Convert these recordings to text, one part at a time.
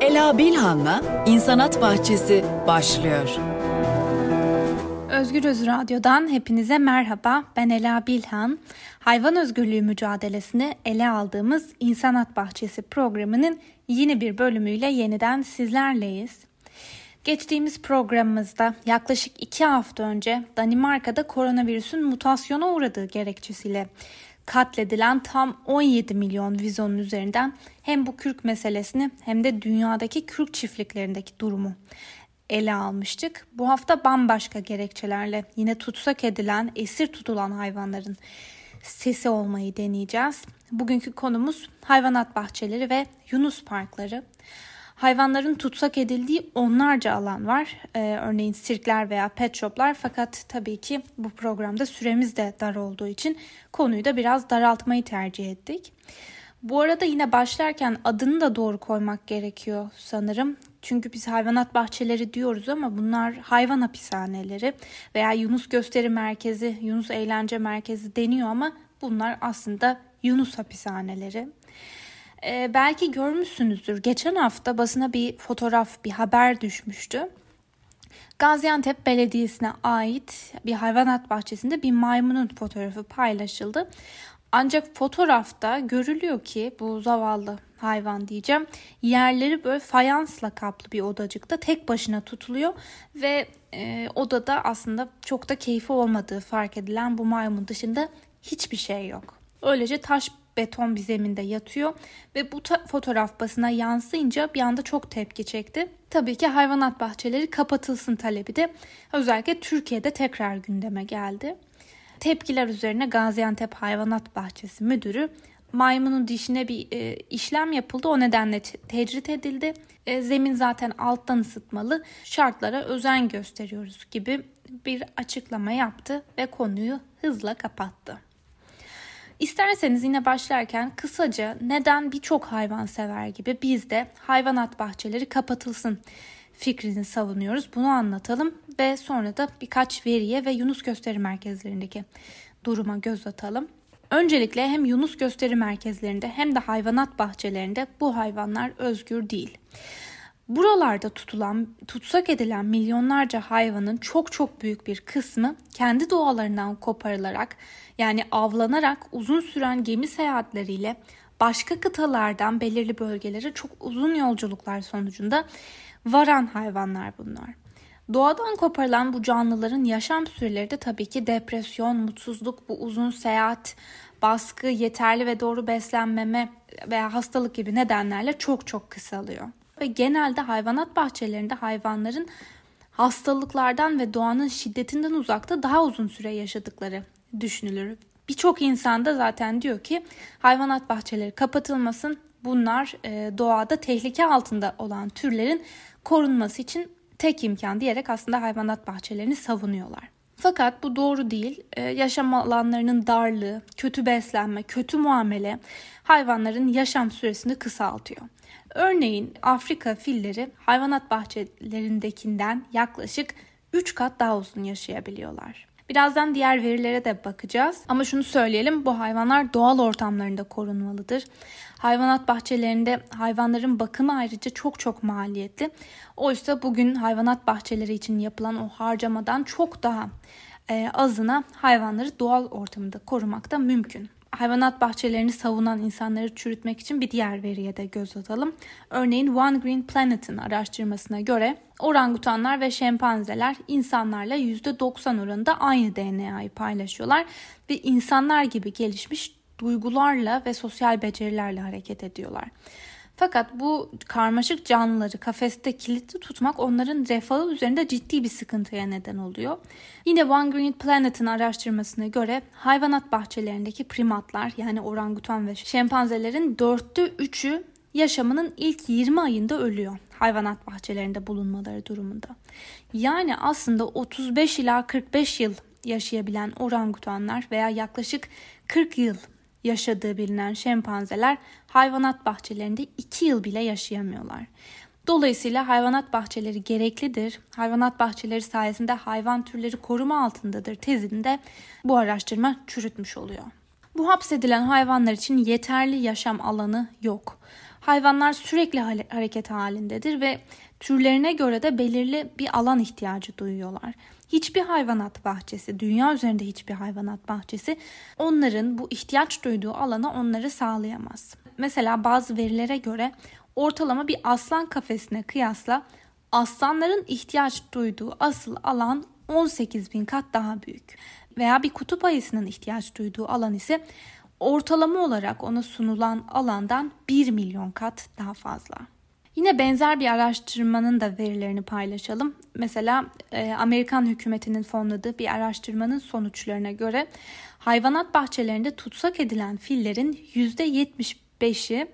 Ela Bilhan'la İnsanat Bahçesi başlıyor. Özgür Öz Radyo'dan hepinize merhaba. Ben Ela Bilhan. Hayvan özgürlüğü mücadelesini ele aldığımız İnsanat Bahçesi programının yeni bir bölümüyle yeniden sizlerleyiz. Geçtiğimiz programımızda yaklaşık iki hafta önce Danimarka'da koronavirüsün mutasyona uğradığı gerekçesiyle katledilen tam 17 milyon vizonun üzerinden hem bu kürk meselesini hem de dünyadaki kürk çiftliklerindeki durumu ele almıştık. Bu hafta bambaşka gerekçelerle yine tutsak edilen, esir tutulan hayvanların sesi olmayı deneyeceğiz. Bugünkü konumuz hayvanat bahçeleri ve Yunus parkları. Hayvanların tutsak edildiği onlarca alan var. Ee, örneğin sirkler veya pet shoplar fakat tabii ki bu programda süremiz de dar olduğu için konuyu da biraz daraltmayı tercih ettik. Bu arada yine başlarken adını da doğru koymak gerekiyor sanırım. Çünkü biz hayvanat bahçeleri diyoruz ama bunlar hayvan hapishaneleri veya Yunus Gösteri Merkezi, Yunus Eğlence Merkezi deniyor ama bunlar aslında Yunus hapishaneleri. Ee, belki görmüşsünüzdür. Geçen hafta basına bir fotoğraf, bir haber düşmüştü. Gaziantep Belediyesi'ne ait bir hayvanat bahçesinde bir maymunun fotoğrafı paylaşıldı. Ancak fotoğrafta görülüyor ki bu zavallı hayvan diyeceğim. Yerleri böyle fayansla kaplı bir odacıkta tek başına tutuluyor ve e, odada aslında çok da keyfi olmadığı fark edilen bu maymun dışında hiçbir şey yok. Öylece taş beton bir zeminde yatıyor ve bu fotoğraf basına yansıyınca bir anda çok tepki çekti. Tabii ki hayvanat bahçeleri kapatılsın talebi de özellikle Türkiye'de tekrar gündeme geldi. Tepkiler üzerine Gaziantep Hayvanat Bahçesi Müdürü maymunun dişine bir e, işlem yapıldı. O nedenle tecrit edildi. E, zemin zaten alttan ısıtmalı. Şartlara özen gösteriyoruz gibi bir açıklama yaptı ve konuyu hızla kapattı. İsterseniz yine başlarken kısaca neden birçok hayvan sever gibi biz de hayvanat bahçeleri kapatılsın fikrini savunuyoruz. Bunu anlatalım ve sonra da birkaç veriye ve Yunus gösteri merkezlerindeki duruma göz atalım. Öncelikle hem Yunus gösteri merkezlerinde hem de hayvanat bahçelerinde bu hayvanlar özgür değil. Buralarda tutulan, tutsak edilen milyonlarca hayvanın çok çok büyük bir kısmı kendi doğalarından koparılarak yani avlanarak uzun süren gemi seyahatleriyle başka kıtalardan belirli bölgelere çok uzun yolculuklar sonucunda varan hayvanlar bunlar. Doğadan koparılan bu canlıların yaşam süreleri de tabii ki depresyon, mutsuzluk, bu uzun seyahat, baskı, yeterli ve doğru beslenmeme veya hastalık gibi nedenlerle çok çok kısalıyor. Ve genelde hayvanat bahçelerinde hayvanların hastalıklardan ve doğanın şiddetinden uzakta daha uzun süre yaşadıkları düşünülür. Birçok insan da zaten diyor ki hayvanat bahçeleri kapatılmasın. Bunlar e, doğada tehlike altında olan türlerin korunması için tek imkan diyerek aslında hayvanat bahçelerini savunuyorlar. Fakat bu doğru değil. Ee, yaşam alanlarının darlığı, kötü beslenme, kötü muamele hayvanların yaşam süresini kısaltıyor. Örneğin Afrika filleri hayvanat bahçelerindekinden yaklaşık 3 kat daha uzun yaşayabiliyorlar. Birazdan diğer verilere de bakacağız. Ama şunu söyleyelim bu hayvanlar doğal ortamlarında korunmalıdır. Hayvanat bahçelerinde hayvanların bakımı ayrıca çok çok maliyetli. Oysa bugün hayvanat bahçeleri için yapılan o harcamadan çok daha e, azına hayvanları doğal ortamında korumak da mümkün hayvanat bahçelerini savunan insanları çürütmek için bir diğer veriye de göz atalım. Örneğin One Green Planet'in araştırmasına göre orangutanlar ve şempanzeler insanlarla %90 oranında aynı DNA'yı paylaşıyorlar ve insanlar gibi gelişmiş duygularla ve sosyal becerilerle hareket ediyorlar. Fakat bu karmaşık canlıları kafeste kilitli tutmak onların refahı üzerinde ciddi bir sıkıntıya neden oluyor. Yine One Green Planet'in araştırmasına göre hayvanat bahçelerindeki primatlar yani orangutan ve şempanzelerin dörtte üçü yaşamının ilk 20 ayında ölüyor hayvanat bahçelerinde bulunmaları durumunda. Yani aslında 35 ila 45 yıl yaşayabilen orangutanlar veya yaklaşık 40 yıl yaşadığı bilinen şempanzeler hayvanat bahçelerinde 2 yıl bile yaşayamıyorlar. Dolayısıyla hayvanat bahçeleri gereklidir. Hayvanat bahçeleri sayesinde hayvan türleri koruma altındadır tezinde bu araştırma çürütmüş oluyor. Bu hapsedilen hayvanlar için yeterli yaşam alanı yok. Hayvanlar sürekli hareket halindedir ve türlerine göre de belirli bir alan ihtiyacı duyuyorlar. Hiçbir hayvanat bahçesi, dünya üzerinde hiçbir hayvanat bahçesi onların bu ihtiyaç duyduğu alanı onları sağlayamaz. Mesela bazı verilere göre ortalama bir aslan kafesine kıyasla aslanların ihtiyaç duyduğu asıl alan 18 bin kat daha büyük. Veya bir kutup ayısının ihtiyaç duyduğu alan ise ortalama olarak ona sunulan alandan 1 milyon kat daha fazla. Yine benzer bir araştırmanın da verilerini paylaşalım. Mesela e, Amerikan hükümetinin fonladığı bir araştırmanın sonuçlarına göre hayvanat bahçelerinde tutsak edilen fillerin %75'i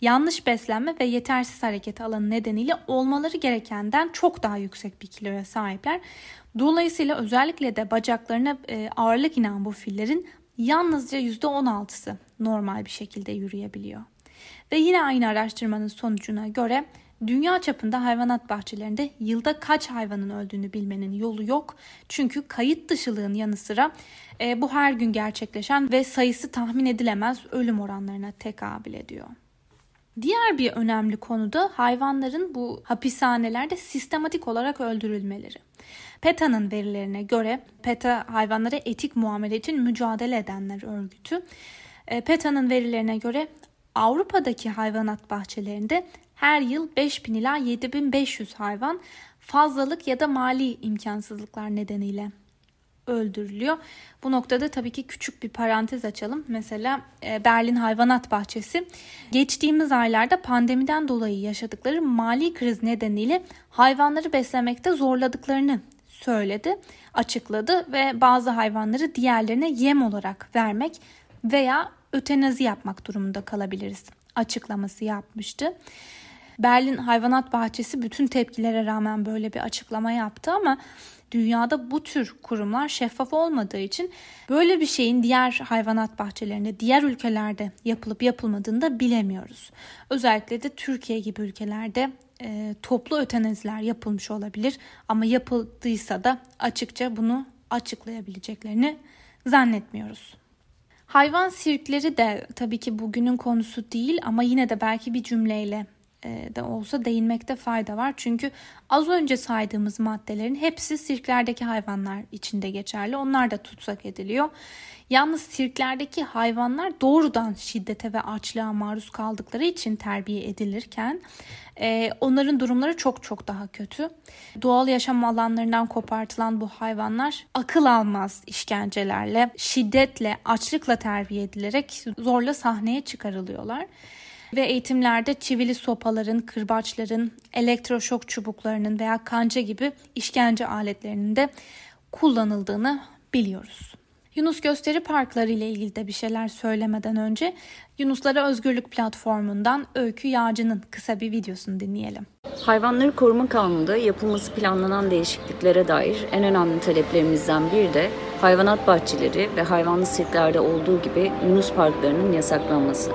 yanlış beslenme ve yetersiz hareket alanı nedeniyle olmaları gerekenden çok daha yüksek bir kiloya sahipler. Dolayısıyla özellikle de bacaklarına e, ağırlık inen bu fillerin yalnızca %16'sı normal bir şekilde yürüyebiliyor. Ve yine aynı araştırmanın sonucuna göre dünya çapında hayvanat bahçelerinde yılda kaç hayvanın öldüğünü bilmenin yolu yok. Çünkü kayıt dışılığın yanı sıra e, bu her gün gerçekleşen ve sayısı tahmin edilemez ölüm oranlarına tekabül ediyor. Diğer bir önemli konu da hayvanların bu hapishanelerde sistematik olarak öldürülmeleri. PETA'nın verilerine göre PETA hayvanlara etik muamele için mücadele edenler örgütü. E, PETA'nın verilerine göre Avrupa'daki hayvanat bahçelerinde her yıl 5000 ila 7500 hayvan fazlalık ya da mali imkansızlıklar nedeniyle öldürülüyor. Bu noktada tabii ki küçük bir parantez açalım. Mesela e, Berlin Hayvanat Bahçesi geçtiğimiz aylarda pandemiden dolayı yaşadıkları mali kriz nedeniyle hayvanları beslemekte zorladıklarını söyledi, açıkladı ve bazı hayvanları diğerlerine yem olarak vermek veya ötenazi yapmak durumunda kalabiliriz açıklaması yapmıştı. Berlin Hayvanat Bahçesi bütün tepkilere rağmen böyle bir açıklama yaptı ama dünyada bu tür kurumlar şeffaf olmadığı için böyle bir şeyin diğer hayvanat bahçelerinde, diğer ülkelerde yapılıp yapılmadığını da bilemiyoruz. Özellikle de Türkiye gibi ülkelerde e, toplu ötenaziler yapılmış olabilir ama yapıldıysa da açıkça bunu açıklayabileceklerini zannetmiyoruz. Hayvan sirkleri de tabii ki bugünün konusu değil ama yine de belki bir cümleyle de olsa değinmekte fayda var. Çünkü az önce saydığımız maddelerin hepsi sirklerdeki hayvanlar içinde geçerli. Onlar da tutsak ediliyor. Yalnız sirklerdeki hayvanlar doğrudan şiddete ve açlığa maruz kaldıkları için terbiye edilirken e, onların durumları çok çok daha kötü. Doğal yaşam alanlarından kopartılan bu hayvanlar akıl almaz işkencelerle, şiddetle, açlıkla terbiye edilerek zorla sahneye çıkarılıyorlar ve eğitimlerde çivili sopaların, kırbaçların, elektroşok çubuklarının veya kanca gibi işkence aletlerinin de kullanıldığını biliyoruz. Yunus Gösteri Parkları ile ilgili de bir şeyler söylemeden önce Yunuslara Özgürlük platformundan Öykü Yağcı'nın kısa bir videosunu dinleyelim. Hayvanları koruma kanununda yapılması planlanan değişikliklere dair en önemli taleplerimizden biri de hayvanat bahçeleri ve hayvanlı sirklerde olduğu gibi Yunus parklarının yasaklanması.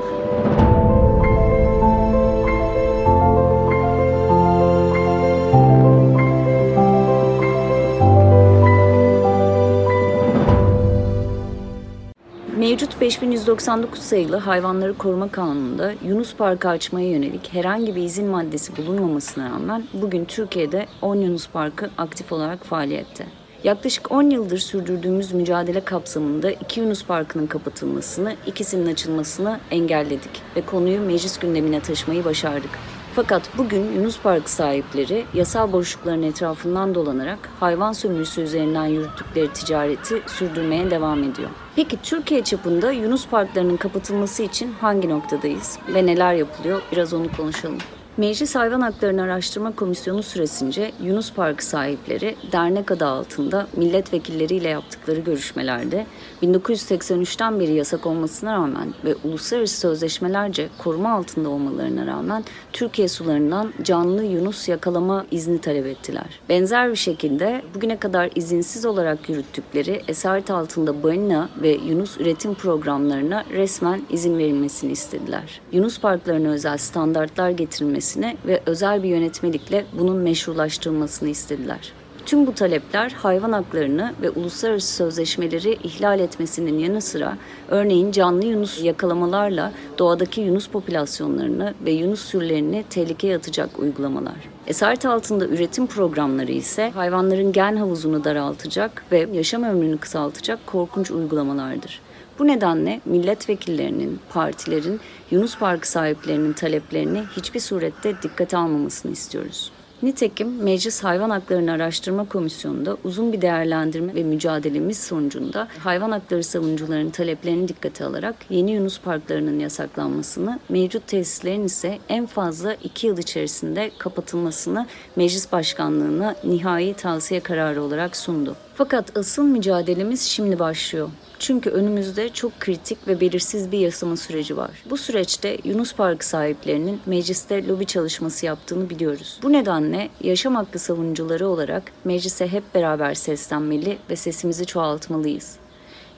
Mevcut 5199 sayılı Hayvanları Koruma Kanunu'nda Yunus Parkı açmaya yönelik herhangi bir izin maddesi bulunmamasına rağmen bugün Türkiye'de 10 Yunus Parkı aktif olarak faaliyette. Yaklaşık 10 yıldır sürdürdüğümüz mücadele kapsamında iki Yunus Parkı'nın kapatılmasını, ikisinin açılmasını engelledik ve konuyu meclis gündemine taşımayı başardık. Fakat bugün Yunus Parkı sahipleri yasal boşlukların etrafından dolanarak hayvan sömürüsü üzerinden yürüttükleri ticareti sürdürmeye devam ediyor. Peki Türkiye çapında Yunus Parklarının kapatılması için hangi noktadayız ve neler yapılıyor? Biraz onu konuşalım. Meclis Hayvan Haklarını Araştırma Komisyonu süresince Yunus Parkı sahipleri dernek adı altında milletvekilleriyle yaptıkları görüşmelerde 1983'ten beri yasak olmasına rağmen ve uluslararası sözleşmelerce koruma altında olmalarına rağmen Türkiye sularından canlı Yunus yakalama izni talep ettiler. Benzer bir şekilde bugüne kadar izinsiz olarak yürüttükleri esaret altında balina ve Yunus üretim programlarına resmen izin verilmesini istediler. Yunus parklarına özel standartlar getirilmesi edilmesini ve özel bir yönetmelikle bunun meşrulaştırılmasını istediler. Tüm bu talepler hayvan haklarını ve uluslararası sözleşmeleri ihlal etmesinin yanı sıra örneğin canlı yunus yakalamalarla doğadaki yunus popülasyonlarını ve yunus türlerini tehlikeye atacak uygulamalar. Esaret altında üretim programları ise hayvanların gen havuzunu daraltacak ve yaşam ömrünü kısaltacak korkunç uygulamalardır. Bu nedenle milletvekillerinin, partilerin, Yunus Parkı sahiplerinin taleplerini hiçbir surette dikkate almamasını istiyoruz. Nitekim Meclis Hayvan Haklarını Araştırma Komisyonu'nda uzun bir değerlendirme ve mücadelemiz sonucunda hayvan hakları savunucularının taleplerini dikkate alarak yeni Yunus parklarının yasaklanmasını, mevcut tesislerin ise en fazla iki yıl içerisinde kapatılmasını Meclis Başkanlığı'na nihai tavsiye kararı olarak sundu. Fakat asıl mücadelemiz şimdi başlıyor. Çünkü önümüzde çok kritik ve belirsiz bir yasama süreci var. Bu süreçte Yunus Parkı sahiplerinin mecliste lobi çalışması yaptığını biliyoruz. Bu nedenle yaşam hakkı savunucuları olarak meclise hep beraber seslenmeli ve sesimizi çoğaltmalıyız.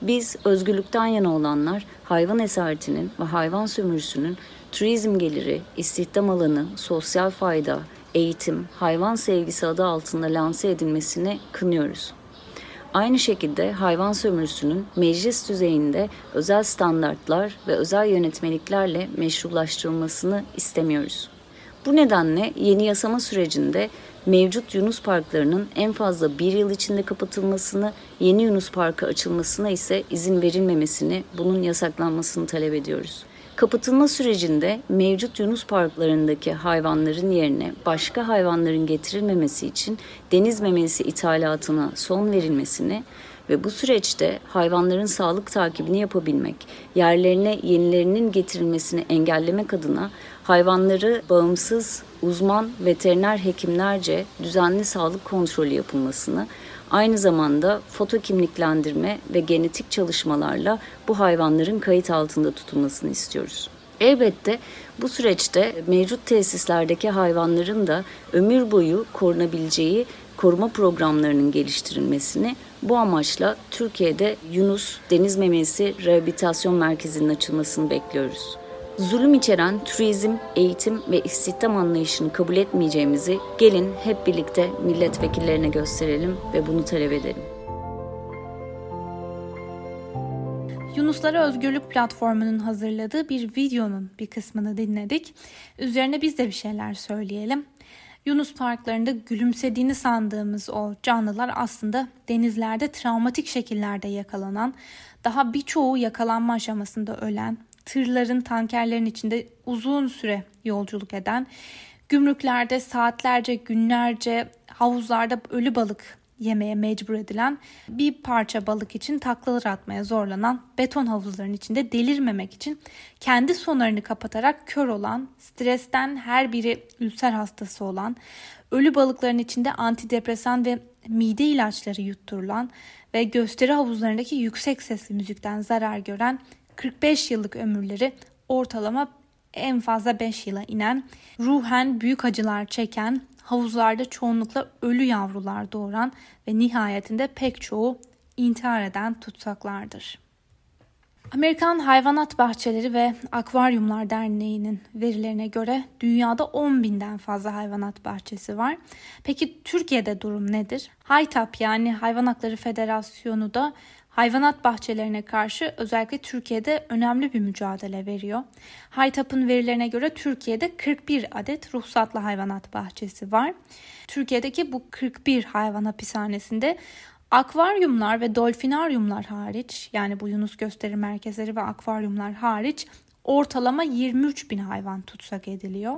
Biz özgürlükten yana olanlar hayvan esaretinin ve hayvan sömürüsünün turizm geliri, istihdam alanı, sosyal fayda, eğitim, hayvan sevgisi adı altında lanse edilmesini kınıyoruz. Aynı şekilde hayvan sömürüsünün meclis düzeyinde özel standartlar ve özel yönetmeliklerle meşrulaştırılmasını istemiyoruz. Bu nedenle yeni yasama sürecinde mevcut Yunus parklarının en fazla bir yıl içinde kapatılmasını, yeni Yunus parkı açılmasına ise izin verilmemesini, bunun yasaklanmasını talep ediyoruz. Kapatılma sürecinde mevcut Yunus parklarındaki hayvanların yerine başka hayvanların getirilmemesi için deniz memesi ithalatına son verilmesini ve bu süreçte hayvanların sağlık takibini yapabilmek, yerlerine yenilerinin getirilmesini engellemek adına hayvanları bağımsız uzman veteriner hekimlerce düzenli sağlık kontrolü yapılmasını, aynı zamanda foto kimliklendirme ve genetik çalışmalarla bu hayvanların kayıt altında tutulmasını istiyoruz. Elbette bu süreçte mevcut tesislerdeki hayvanların da ömür boyu korunabileceği koruma programlarının geliştirilmesini bu amaçla Türkiye'de Yunus Deniz Memesi Rehabilitasyon Merkezi'nin açılmasını bekliyoruz. Zulüm içeren turizm, eğitim ve istihdam anlayışını kabul etmeyeceğimizi gelin hep birlikte milletvekillerine gösterelim ve bunu talep edelim. Yunuslara Özgürlük Platformu'nun hazırladığı bir videonun bir kısmını dinledik. Üzerine biz de bir şeyler söyleyelim. Yunus parklarında gülümsediğini sandığımız o canlılar aslında denizlerde travmatik şekillerde yakalanan, daha birçoğu yakalanma aşamasında ölen, tırların, tankerlerin içinde uzun süre yolculuk eden, gümrüklerde saatlerce, günlerce havuzlarda ölü balık yemeye mecbur edilen, bir parça balık için taklalar atmaya zorlanan, beton havuzların içinde delirmemek için kendi sonlarını kapatarak kör olan, stresten her biri ülser hastası olan, ölü balıkların içinde antidepresan ve mide ilaçları yutturulan ve gösteri havuzlarındaki yüksek sesli müzikten zarar gören 45 yıllık ömürleri ortalama en fazla 5 yıla inen, ruhen büyük acılar çeken, havuzlarda çoğunlukla ölü yavrular doğuran ve nihayetinde pek çoğu intihar eden tutsaklardır. Amerikan Hayvanat Bahçeleri ve Akvaryumlar Derneği'nin verilerine göre dünyada 10 binden fazla hayvanat bahçesi var. Peki Türkiye'de durum nedir? HITAP yani Hayvan Hakları Federasyonu da hayvanat bahçelerine karşı özellikle Türkiye'de önemli bir mücadele veriyor. Haytap'ın verilerine göre Türkiye'de 41 adet ruhsatlı hayvanat bahçesi var. Türkiye'deki bu 41 hayvan hapishanesinde akvaryumlar ve dolfinaryumlar hariç yani bu Yunus gösteri merkezleri ve akvaryumlar hariç ortalama 23 bin hayvan tutsak ediliyor.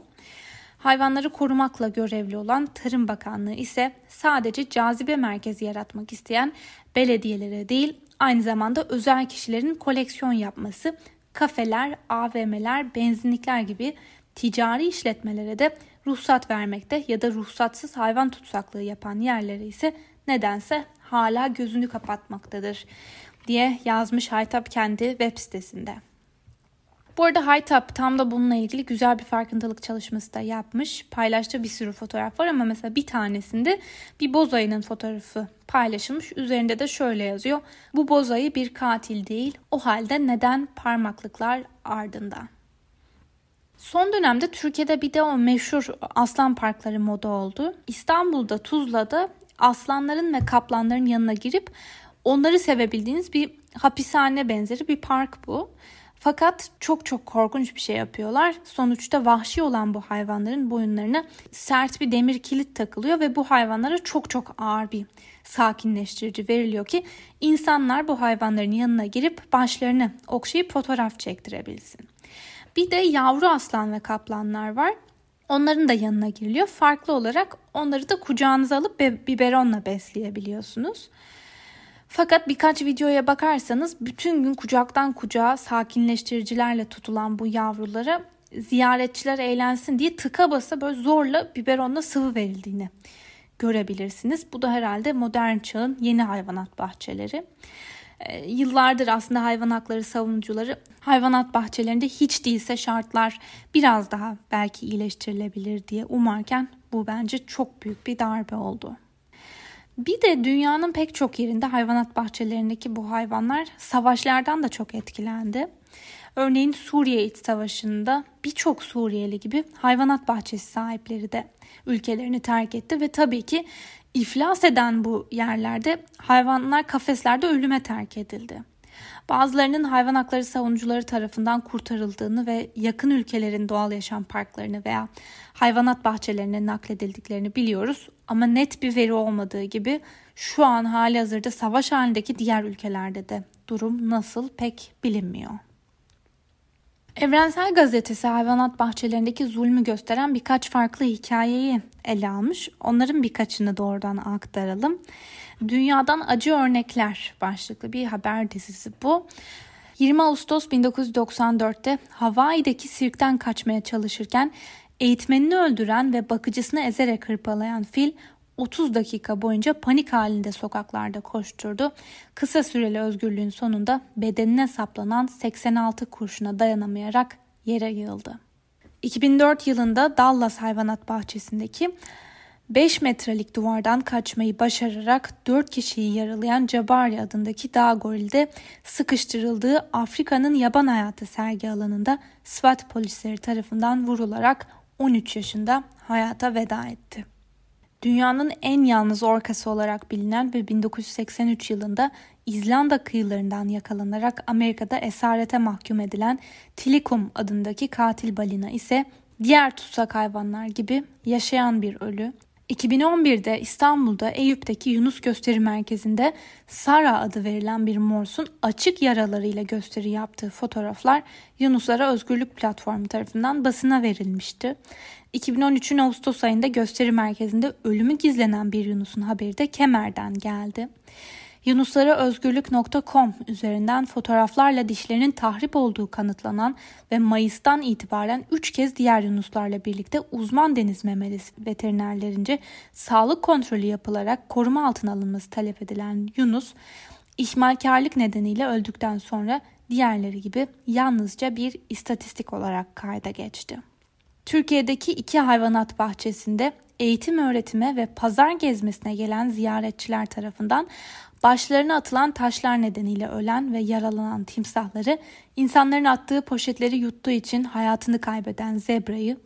Hayvanları korumakla görevli olan Tarım Bakanlığı ise sadece cazibe merkezi yaratmak isteyen belediyelere değil aynı zamanda özel kişilerin koleksiyon yapması, kafeler, AVM'ler, benzinlikler gibi ticari işletmelere de ruhsat vermekte ya da ruhsatsız hayvan tutsaklığı yapan yerlere ise nedense hala gözünü kapatmaktadır diye yazmış Haytap kendi web sitesinde. Bu arada Haytap tam da bununla ilgili güzel bir farkındalık çalışması da yapmış. Paylaştığı bir sürü fotoğraf var ama mesela bir tanesinde bir bozayının fotoğrafı paylaşılmış. Üzerinde de şöyle yazıyor. Bu bozayı bir katil değil. O halde neden parmaklıklar ardında? Son dönemde Türkiye'de bir de o meşhur aslan parkları moda oldu. İstanbul'da Tuzla'da aslanların ve kaplanların yanına girip onları sevebildiğiniz bir hapishane benzeri bir park bu. Fakat çok çok korkunç bir şey yapıyorlar. Sonuçta vahşi olan bu hayvanların boyunlarına sert bir demir kilit takılıyor ve bu hayvanlara çok çok ağır bir sakinleştirici veriliyor ki insanlar bu hayvanların yanına girip başlarını okşayıp fotoğraf çektirebilsin. Bir de yavru aslan ve kaplanlar var. Onların da yanına giriliyor. Farklı olarak onları da kucağınıza alıp biberonla besleyebiliyorsunuz. Fakat birkaç videoya bakarsanız bütün gün kucaktan kucağa sakinleştiricilerle tutulan bu yavrulara ziyaretçiler eğlensin diye tıka basa böyle zorla biberonla sıvı verildiğini görebilirsiniz. Bu da herhalde modern çağın yeni hayvanat bahçeleri. Ee, yıllardır aslında hayvan hakları savunucuları hayvanat bahçelerinde hiç değilse şartlar biraz daha belki iyileştirilebilir diye umarken bu bence çok büyük bir darbe oldu. Bir de dünyanın pek çok yerinde hayvanat bahçelerindeki bu hayvanlar savaşlardan da çok etkilendi. Örneğin Suriye İç Savaşı'nda birçok Suriyeli gibi hayvanat bahçesi sahipleri de ülkelerini terk etti ve tabii ki iflas eden bu yerlerde hayvanlar kafeslerde ölüme terk edildi. Bazılarının hayvan hakları savunucuları tarafından kurtarıldığını ve yakın ülkelerin doğal yaşam parklarını veya hayvanat bahçelerine nakledildiklerini biliyoruz. Ama net bir veri olmadığı gibi şu an hali hazırda savaş halindeki diğer ülkelerde de durum nasıl pek bilinmiyor. Evrensel Gazetesi hayvanat bahçelerindeki zulmü gösteren birkaç farklı hikayeyi ele almış. Onların birkaçını doğrudan aktaralım. Dünyadan Acı Örnekler başlıklı bir haber dizisi bu. 20 Ağustos 1994'te Hawaii'deki sirkten kaçmaya çalışırken eğitmenini öldüren ve bakıcısını ezerek hırpalayan fil 30 dakika boyunca panik halinde sokaklarda koşturdu. Kısa süreli özgürlüğün sonunda bedenine saplanan 86 kurşuna dayanamayarak yere yığıldı. 2004 yılında Dallas Hayvanat Bahçesi'ndeki 5 metrelik duvardan kaçmayı başararak 4 kişiyi yaralayan Jabari adındaki dağ gorilde sıkıştırıldığı Afrika'nın yaban hayatı sergi alanında SWAT polisleri tarafından vurularak 13 yaşında hayata veda etti. Dünyanın en yalnız orkası olarak bilinen ve 1983 yılında İzlanda kıyılarından yakalanarak Amerika'da esarete mahkum edilen Tilikum adındaki katil balina ise diğer tutsak hayvanlar gibi yaşayan bir ölü 2011'de İstanbul'da Eyüp'teki Yunus Gösteri Merkezi'nde Sara adı verilen bir morsun açık yaralarıyla gösteri yaptığı fotoğraflar Yunuslara Özgürlük Platformu tarafından basına verilmişti. 2013'ün Ağustos ayında gösteri merkezinde ölümü gizlenen bir Yunus'un haberi de Kemer'den geldi. Yunuslara üzerinden fotoğraflarla dişlerinin tahrip olduğu kanıtlanan ve Mayıs'tan itibaren 3 kez diğer Yunuslarla birlikte uzman deniz memelisi veterinerlerince sağlık kontrolü yapılarak koruma altına alınması talep edilen Yunus, ihmalkarlık nedeniyle öldükten sonra diğerleri gibi yalnızca bir istatistik olarak kayda geçti. Türkiye'deki iki hayvanat bahçesinde eğitim öğretime ve pazar gezmesine gelen ziyaretçiler tarafından başlarına atılan taşlar nedeniyle ölen ve yaralanan timsahları, insanların attığı poşetleri yuttuğu için hayatını kaybeden zebrayı,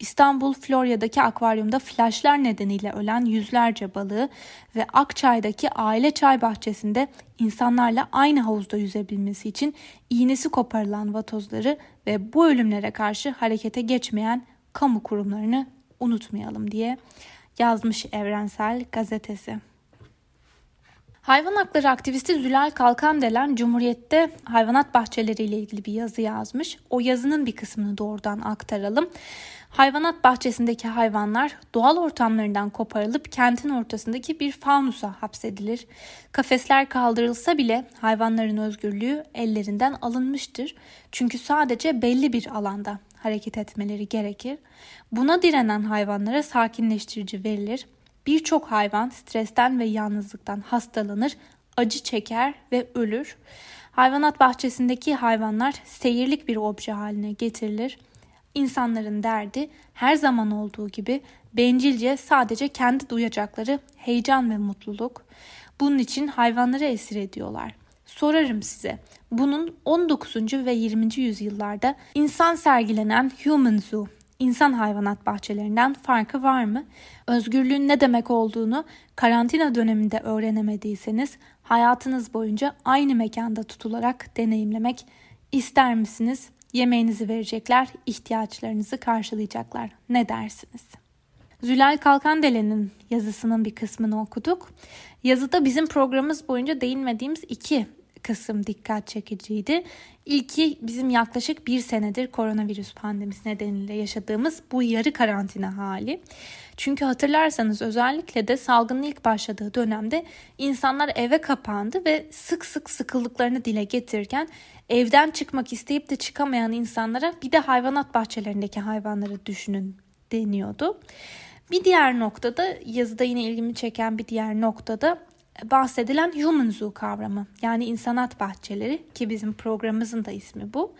İstanbul Florya'daki akvaryumda flaşlar nedeniyle ölen yüzlerce balığı ve Akçay'daki aile çay bahçesinde insanlarla aynı havuzda yüzebilmesi için iğnesi koparılan vatozları ve bu ölümlere karşı harekete geçmeyen kamu kurumlarını unutmayalım diye yazmış Evrensel Gazetesi. Hayvan hakları aktivisti Zülal Kalkandelen Cumhuriyet'te hayvanat bahçeleriyle ilgili bir yazı yazmış. O yazının bir kısmını doğrudan aktaralım. Hayvanat bahçesindeki hayvanlar doğal ortamlarından koparılıp kentin ortasındaki bir faunusa hapsedilir. Kafesler kaldırılsa bile hayvanların özgürlüğü ellerinden alınmıştır. Çünkü sadece belli bir alanda hareket etmeleri gerekir. Buna direnen hayvanlara sakinleştirici verilir Birçok hayvan stresten ve yalnızlıktan hastalanır, acı çeker ve ölür. Hayvanat bahçesindeki hayvanlar seyirlik bir obje haline getirilir. İnsanların derdi her zaman olduğu gibi bencilce sadece kendi duyacakları heyecan ve mutluluk. Bunun için hayvanları esir ediyorlar. Sorarım size. Bunun 19. ve 20. yüzyıllarda insan sergilenen Human Zoo insan hayvanat bahçelerinden farkı var mı? Özgürlüğün ne demek olduğunu karantina döneminde öğrenemediyseniz hayatınız boyunca aynı mekanda tutularak deneyimlemek ister misiniz? Yemeğinizi verecekler, ihtiyaçlarınızı karşılayacaklar. Ne dersiniz? Zülal Kalkandele'nin yazısının bir kısmını okuduk. Yazıda bizim programımız boyunca değinmediğimiz iki kısım dikkat çekiciydi. İlki bizim yaklaşık bir senedir koronavirüs pandemisi nedeniyle yaşadığımız bu yarı karantina hali. Çünkü hatırlarsanız özellikle de salgının ilk başladığı dönemde insanlar eve kapandı ve sık sık sıkıldıklarını dile getirirken evden çıkmak isteyip de çıkamayan insanlara bir de hayvanat bahçelerindeki hayvanları düşünün deniyordu. Bir diğer noktada yazıda yine ilgimi çeken bir diğer noktada bahsedilen Human Zoo kavramı yani insanat bahçeleri ki bizim programımızın da ismi bu.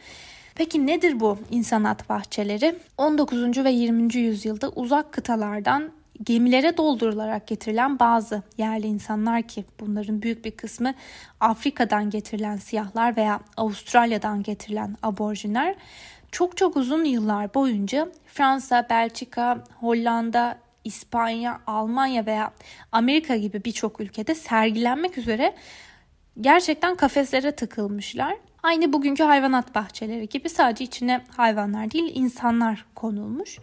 Peki nedir bu insanat bahçeleri? 19. ve 20. yüzyılda uzak kıtalardan gemilere doldurularak getirilen bazı yerli insanlar ki bunların büyük bir kısmı Afrika'dan getirilen siyahlar veya Avustralya'dan getirilen aborjinler çok çok uzun yıllar boyunca Fransa, Belçika, Hollanda, İspanya, Almanya veya Amerika gibi birçok ülkede sergilenmek üzere gerçekten kafeslere tıkılmışlar. Aynı bugünkü hayvanat bahçeleri gibi sadece içine hayvanlar değil insanlar konulmuş.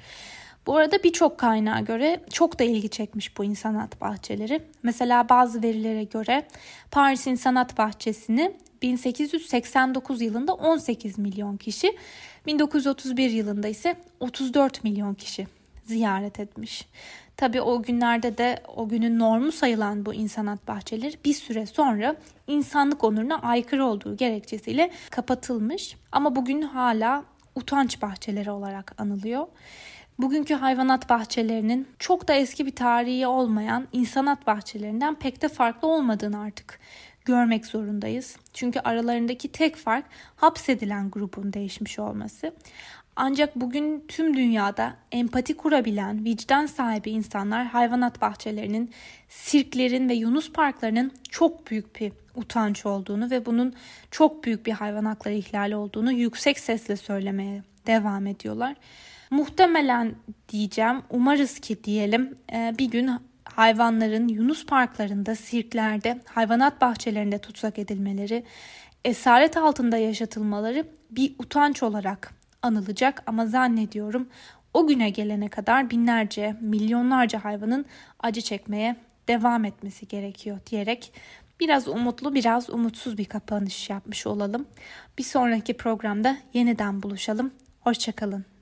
Bu arada birçok kaynağa göre çok da ilgi çekmiş bu insanat bahçeleri. Mesela bazı verilere göre Paris İnsanat Bahçesi'ni 1889 yılında 18 milyon kişi, 1931 yılında ise 34 milyon kişi ziyaret etmiş. Tabi o günlerde de o günün normu sayılan bu insanat bahçeleri bir süre sonra insanlık onuruna aykırı olduğu gerekçesiyle kapatılmış. Ama bugün hala utanç bahçeleri olarak anılıyor. Bugünkü hayvanat bahçelerinin çok da eski bir tarihi olmayan insanat bahçelerinden pek de farklı olmadığını artık görmek zorundayız. Çünkü aralarındaki tek fark hapsedilen grubun değişmiş olması. Ancak bugün tüm dünyada empati kurabilen, vicdan sahibi insanlar hayvanat bahçelerinin, sirklerin ve yunus parklarının çok büyük bir utanç olduğunu ve bunun çok büyük bir hayvan hakları ihlali olduğunu yüksek sesle söylemeye devam ediyorlar. Muhtemelen diyeceğim, umarız ki diyelim e, bir gün hayvanların yunus parklarında, sirklerde, hayvanat bahçelerinde tutsak edilmeleri, esaret altında yaşatılmaları bir utanç olarak anılacak ama zannediyorum o güne gelene kadar binlerce, milyonlarca hayvanın acı çekmeye devam etmesi gerekiyor diyerek biraz umutlu, biraz umutsuz bir kapanış yapmış olalım. Bir sonraki programda yeniden buluşalım. Hoşçakalın.